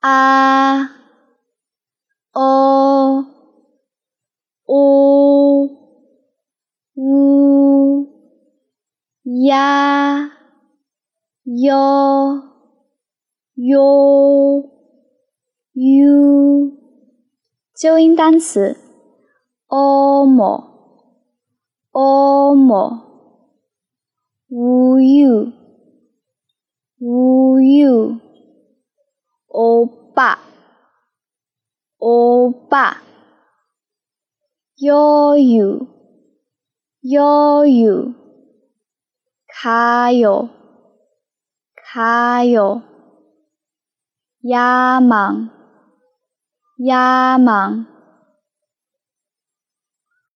啊哦呜呜呀哟哟 u 纠音单词：omo omo w u y u w u y u 欧巴，欧巴，悠悠，悠悠，卡哟，卡哟，亚芒，亚芒。